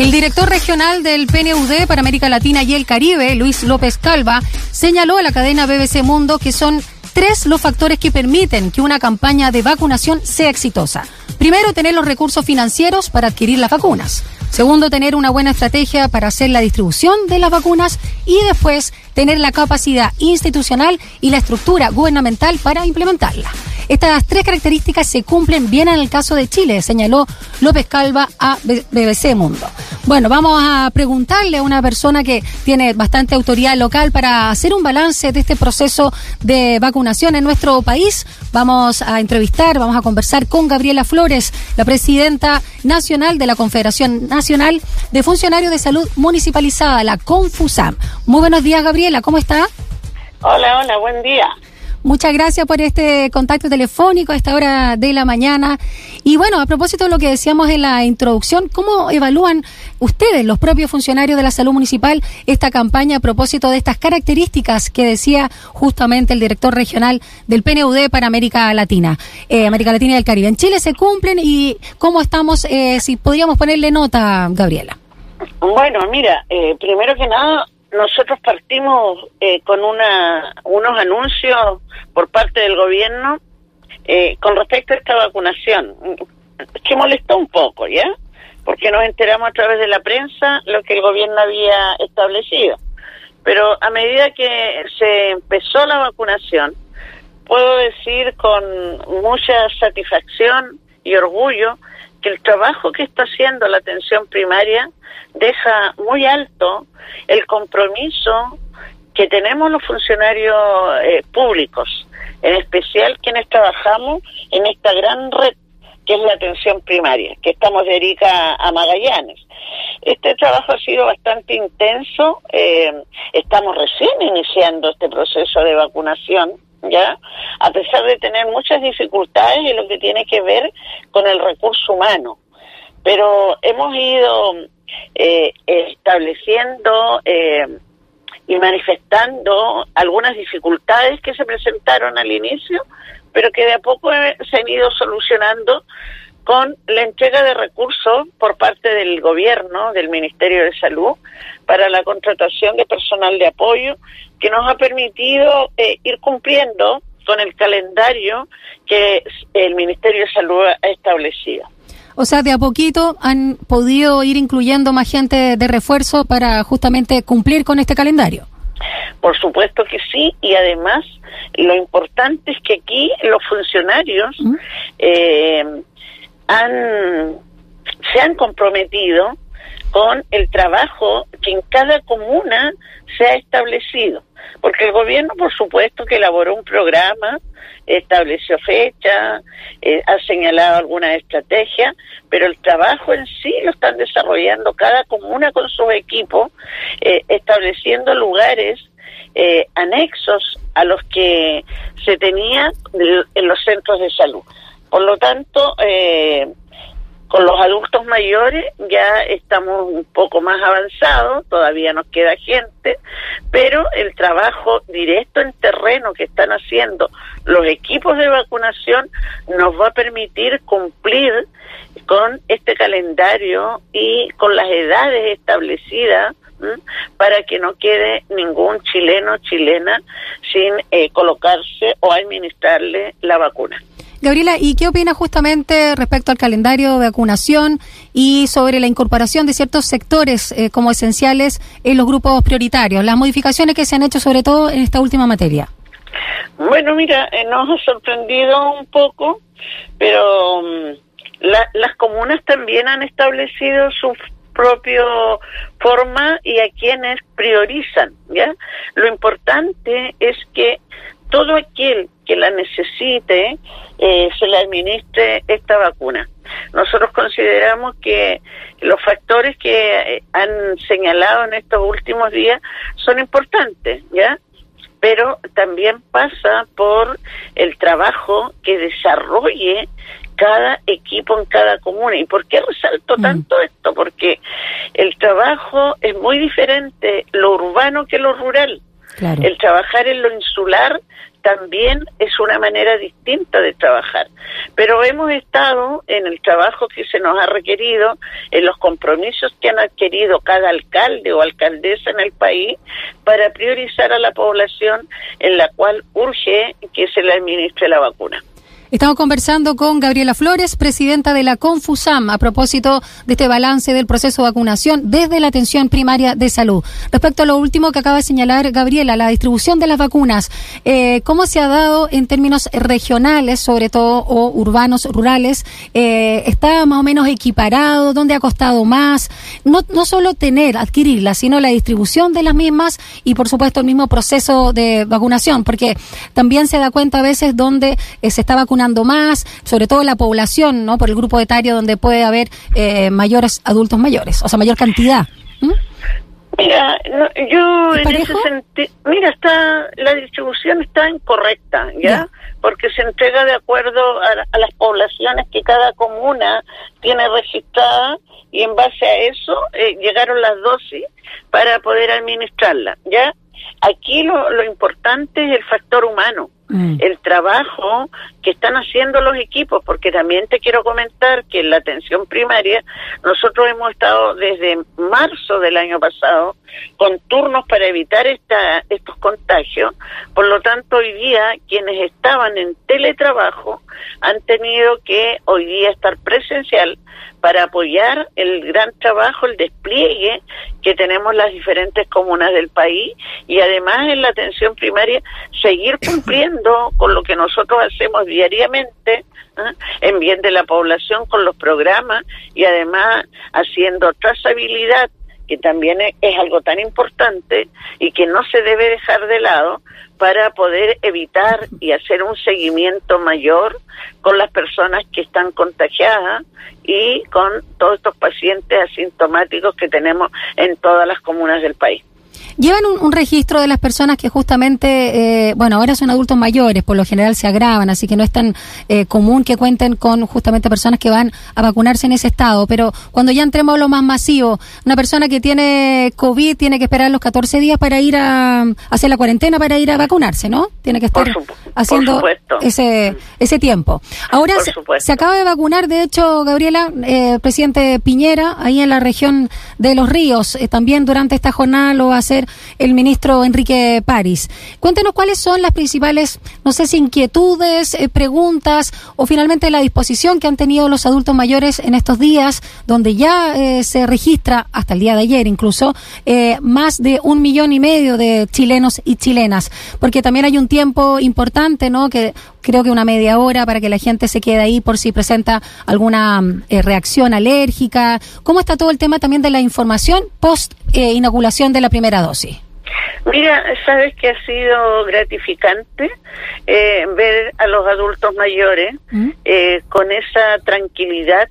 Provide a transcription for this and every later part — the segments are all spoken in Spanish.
El director regional del PNUD para América Latina y el Caribe, Luis López Calva, señaló a la cadena BBC Mundo que son tres los factores que permiten que una campaña de vacunación sea exitosa. Primero, tener los recursos financieros para adquirir las vacunas. Segundo, tener una buena estrategia para hacer la distribución de las vacunas. Y después, tener la capacidad institucional y la estructura gubernamental para implementarla. Estas tres características se cumplen bien en el caso de Chile, señaló López Calva a BBC Mundo. Bueno, vamos a preguntarle a una persona que tiene bastante autoridad local para hacer un balance de este proceso de vacunación en nuestro país. Vamos a entrevistar, vamos a conversar con Gabriela Flores, la presidenta nacional de la Confederación Nacional de Funcionarios de Salud Municipalizada, la CONFUSAM. Muy buenos días, Gabriela, ¿cómo está? Hola, hola, buen día. Muchas gracias por este contacto telefónico a esta hora de la mañana. Y bueno, a propósito de lo que decíamos en la introducción, ¿cómo evalúan ustedes, los propios funcionarios de la salud municipal, esta campaña a propósito de estas características que decía justamente el director regional del PNUD para América Latina, eh, América Latina y el Caribe? ¿En Chile se cumplen y cómo estamos, eh, si podríamos ponerle nota, Gabriela? Bueno, mira, eh, primero que nada, nosotros partimos eh, con una, unos anuncios por parte del gobierno eh, con respecto a esta vacunación, que molestó un poco, ¿ya? Porque nos enteramos a través de la prensa lo que el gobierno había establecido. Pero a medida que se empezó la vacunación, puedo decir con mucha satisfacción y orgullo que el trabajo que está haciendo la atención primaria deja muy alto el compromiso que tenemos los funcionarios eh, públicos, en especial quienes trabajamos en esta gran red que es la atención primaria, que estamos de Erika a Magallanes. Este trabajo ha sido bastante intenso, eh, estamos recién iniciando este proceso de vacunación, ¿ya? A pesar de tener muchas dificultades en lo que tiene que ver con el recurso humano. Pero hemos ido eh, estableciendo eh, y manifestando algunas dificultades que se presentaron al inicio, pero que de a poco se han ido solucionando con la entrega de recursos por parte del gobierno, del Ministerio de Salud, para la contratación de personal de apoyo, que nos ha permitido eh, ir cumpliendo con el calendario que el Ministerio de Salud ha establecido. O sea, de a poquito han podido ir incluyendo más gente de refuerzo para justamente cumplir con este calendario. Por supuesto que sí, y además lo importante es que aquí los funcionarios eh, han, se han comprometido con el trabajo que en cada comuna se ha establecido. Porque el gobierno, por supuesto, que elaboró un programa, estableció fecha, eh, ha señalado alguna estrategia, pero el trabajo en sí lo están desarrollando cada comuna con sus equipos, eh, estableciendo lugares eh, anexos a los que se tenía en los centros de salud. Por lo tanto, eh, con los adultos mayores ya estamos un poco más avanzados, todavía nos queda gente, pero el trabajo directo en terreno que están haciendo los equipos de vacunación nos va a permitir cumplir con este calendario y con las edades establecidas para que no quede ningún chileno o chilena sin eh, colocarse o administrarle la vacuna. Gabriela, ¿y qué opina justamente respecto al calendario de vacunación y sobre la incorporación de ciertos sectores eh, como esenciales en los grupos prioritarios? Las modificaciones que se han hecho sobre todo en esta última materia. Bueno, mira, eh, nos ha sorprendido un poco, pero mm, las comunas también han establecido su propio forma y a quienes priorizan, ¿ya? Lo importante es que todo aquel que la necesite eh, se le administre esta vacuna. Nosotros consideramos que los factores que eh, han señalado en estos últimos días son importantes, ¿ya? Pero también pasa por el trabajo que desarrolle cada equipo en cada comuna. ¿Y por qué resalto mm. tanto esto? Porque el trabajo es muy diferente lo urbano que lo rural. El trabajar en lo insular también es una manera distinta de trabajar. Pero hemos estado en el trabajo que se nos ha requerido, en los compromisos que han adquirido cada alcalde o alcaldesa en el país para priorizar a la población en la cual urge que se le administre la vacuna. Estamos conversando con Gabriela Flores, presidenta de la Confusam, a propósito de este balance del proceso de vacunación desde la atención primaria de salud. Respecto a lo último que acaba de señalar Gabriela, la distribución de las vacunas, eh, ¿cómo se ha dado en términos regionales, sobre todo, o urbanos, rurales? Eh, ¿Está más o menos equiparado? ¿Dónde ha costado más? No, no solo tener, adquirirlas, sino la distribución de las mismas y, por supuesto, el mismo proceso de vacunación, porque también se da cuenta a veces donde eh, se está vacunando más, sobre todo la población, ¿no? Por el grupo etario donde puede haber eh, mayores adultos mayores, o sea, mayor cantidad. Mira, yo en ese sentido, mira, está la distribución está incorrecta, ¿ya? Porque se entrega de acuerdo a, las poblaciones que cada comuna tiene registrada y en base a eso eh, llegaron las dosis para poder administrarla, ¿ya? Aquí lo, lo importante es el factor humano. Mm. el trabajo que están haciendo los equipos, porque también te quiero comentar que en la atención primaria nosotros hemos estado desde marzo del año pasado con turnos para evitar esta, estos contagios, por lo tanto hoy día quienes estaban en teletrabajo han tenido que hoy día estar presencial para apoyar el gran trabajo, el despliegue que tenemos las diferentes comunas del país y además en la atención primaria seguir cumpliendo con lo que nosotros hacemos diariamente ¿ah? en bien de la población con los programas y además haciendo trazabilidad que también es algo tan importante y que no se debe dejar de lado para poder evitar y hacer un seguimiento mayor con las personas que están contagiadas y con todos estos pacientes asintomáticos que tenemos en todas las comunas del país. Llevan un, registro de las personas que justamente, eh, bueno, ahora son adultos mayores, por lo general se agravan, así que no es tan eh, común que cuenten con justamente personas que van a vacunarse en ese estado. Pero cuando ya entremos a lo más masivo, una persona que tiene COVID tiene que esperar los 14 días para ir a, hacer la cuarentena para ir a vacunarse, ¿no? Tiene que estar haciendo ese, ese tiempo. Ahora se, acaba de vacunar, de hecho, Gabriela, eh, presidente Piñera, ahí en la región de Los Ríos. también durante esta jornada lo va a hacer el ministro Enrique París. Cuéntenos cuáles son las principales, no sé inquietudes, eh, preguntas o finalmente la disposición que han tenido los adultos mayores en estos días, donde ya eh, se registra, hasta el día de ayer incluso, eh, más de un millón y medio de chilenos y chilenas. Porque también hay un tiempo importante, ¿no? Que creo que una media hora para que la gente se quede ahí por si presenta alguna reacción alérgica. ¿Cómo está todo el tema también de la información post inoculación de la primera dosis? Mira, sabes que ha sido gratificante eh, ver a los adultos mayores ¿Mm? eh, con esa tranquilidad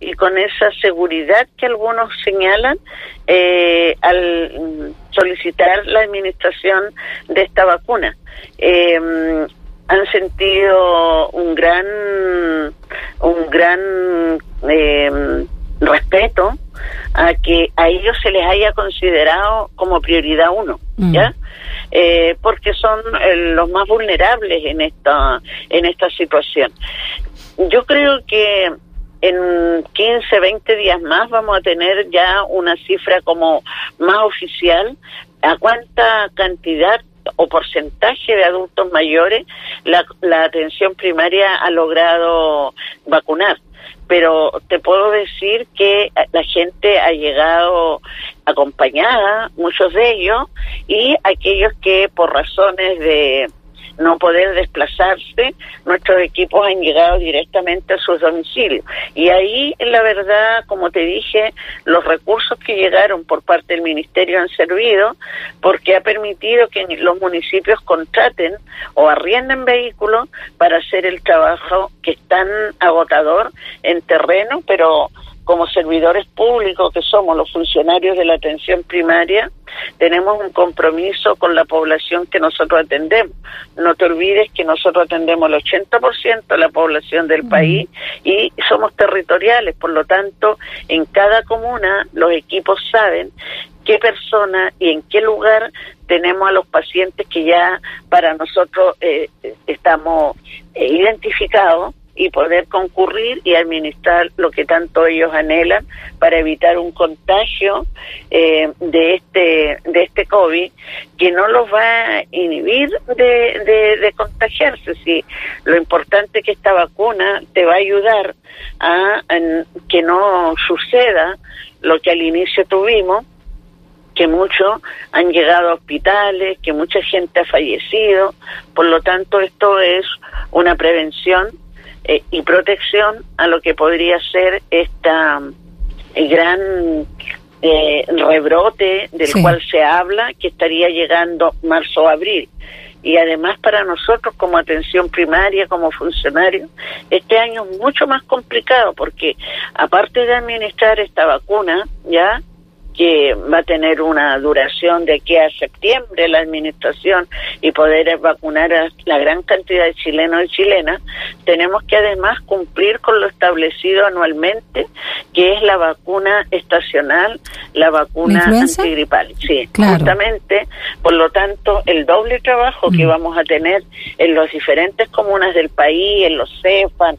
y con esa seguridad que algunos señalan eh, al solicitar la administración de esta vacuna. han sentido un gran, un gran respeto a que a ellos se les haya considerado como prioridad uno, mm. ¿ya? Eh, porque son eh, los más vulnerables en esta en esta situación. Yo creo que en 15, 20 días más vamos a tener ya una cifra como más oficial a cuánta cantidad o porcentaje de adultos mayores la, la atención primaria ha logrado vacunar. Pero te puedo decir que la gente ha llegado acompañada, muchos de ellos, y aquellos que por razones de no poder desplazarse, nuestros equipos han llegado directamente a sus domicilios. Y ahí, la verdad, como te dije, los recursos que llegaron por parte del Ministerio han servido porque ha permitido que los municipios contraten o arrienden vehículos para hacer el trabajo que es tan agotador en terreno, pero como servidores públicos que somos los funcionarios de la atención primaria, tenemos un compromiso con la población que nosotros atendemos. No te olvides que nosotros atendemos el 80% de la población del país y somos territoriales, por lo tanto, en cada comuna los equipos saben qué persona y en qué lugar tenemos a los pacientes que ya para nosotros eh, estamos eh, identificados y poder concurrir y administrar lo que tanto ellos anhelan para evitar un contagio eh, de este de este COVID que no los va a inhibir de, de, contagiarse. Si lo importante es que esta vacuna te va a ayudar a, que no suceda lo que al inicio tuvimos que muchos han llegado a hospitales, que mucha gente ha fallecido, por lo tanto esto es una prevención eh, y protección a lo que podría ser esta el gran eh, rebrote del cual se habla que estaría llegando marzo o abril. Y además para nosotros como atención primaria, como funcionarios, este año es mucho más complicado porque aparte de administrar esta vacuna, ya que va a tener una duración de aquí a septiembre la administración y poder vacunar a la gran cantidad de chilenos y chilenas, tenemos que además cumplir con lo establecido anualmente, que es la vacuna estacional, la vacuna antigripal. Sí, justamente, por lo tanto, el doble trabajo que mm. vamos a tener en las diferentes comunas del país, en los CEFAN,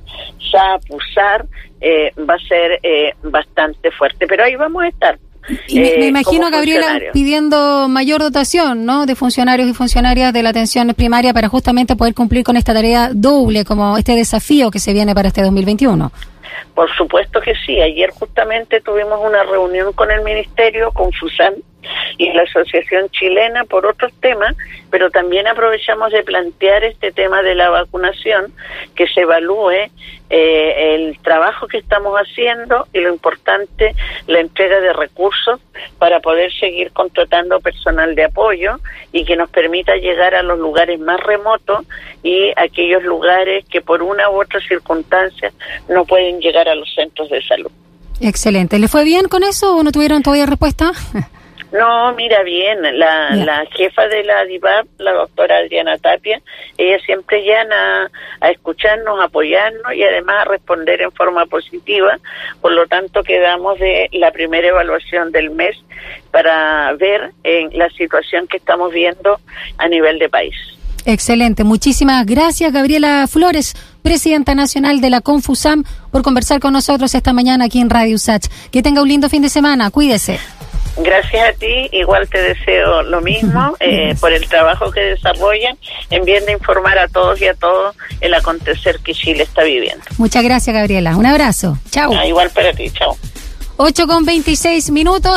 SAP, USAR, eh, va a ser eh, bastante fuerte. Pero ahí vamos a estar y me, eh, imagino, Gabriela, pidiendo mayor dotación, ¿no? De funcionarios y funcionarias de la atención primaria para justamente poder cumplir con esta tarea doble, como este desafío que se viene para este 2021. Por supuesto que sí. Ayer justamente tuvimos una reunión con el Ministerio, con FUSAN, y la Asociación Chilena por otros temas, pero también aprovechamos de plantear este tema de la vacunación, que se evalúe eh, el trabajo que estamos haciendo y lo importante, la entrega de recursos para poder seguir contratando personal de apoyo y que nos permita llegar a los lugares más remotos y aquellos lugares que por una u otra circunstancia no pueden llegar a los centros de salud. Excelente. ¿Le fue bien con eso o no tuvieron todavía respuesta? No, mira bien, la, la jefa de la DIVAP, la doctora Adriana Tapia, ella siempre llana a escucharnos, a apoyarnos y además a responder en forma positiva. Por lo tanto, quedamos de la primera evaluación del mes para ver en la situación que estamos viendo a nivel de país. Excelente. Muchísimas gracias, Gabriela Flores, presidenta nacional de la Confusam, por conversar con nosotros esta mañana aquí en Radio Sach. Que tenga un lindo fin de semana. Cuídese. Gracias a ti, igual te deseo lo mismo eh, por el trabajo que desarrollan en bien de informar a todos y a todos el acontecer que Chile está viviendo. Muchas gracias, Gabriela. Un abrazo. Chao. Ah, igual para ti, chao. 8 con 26 minutos.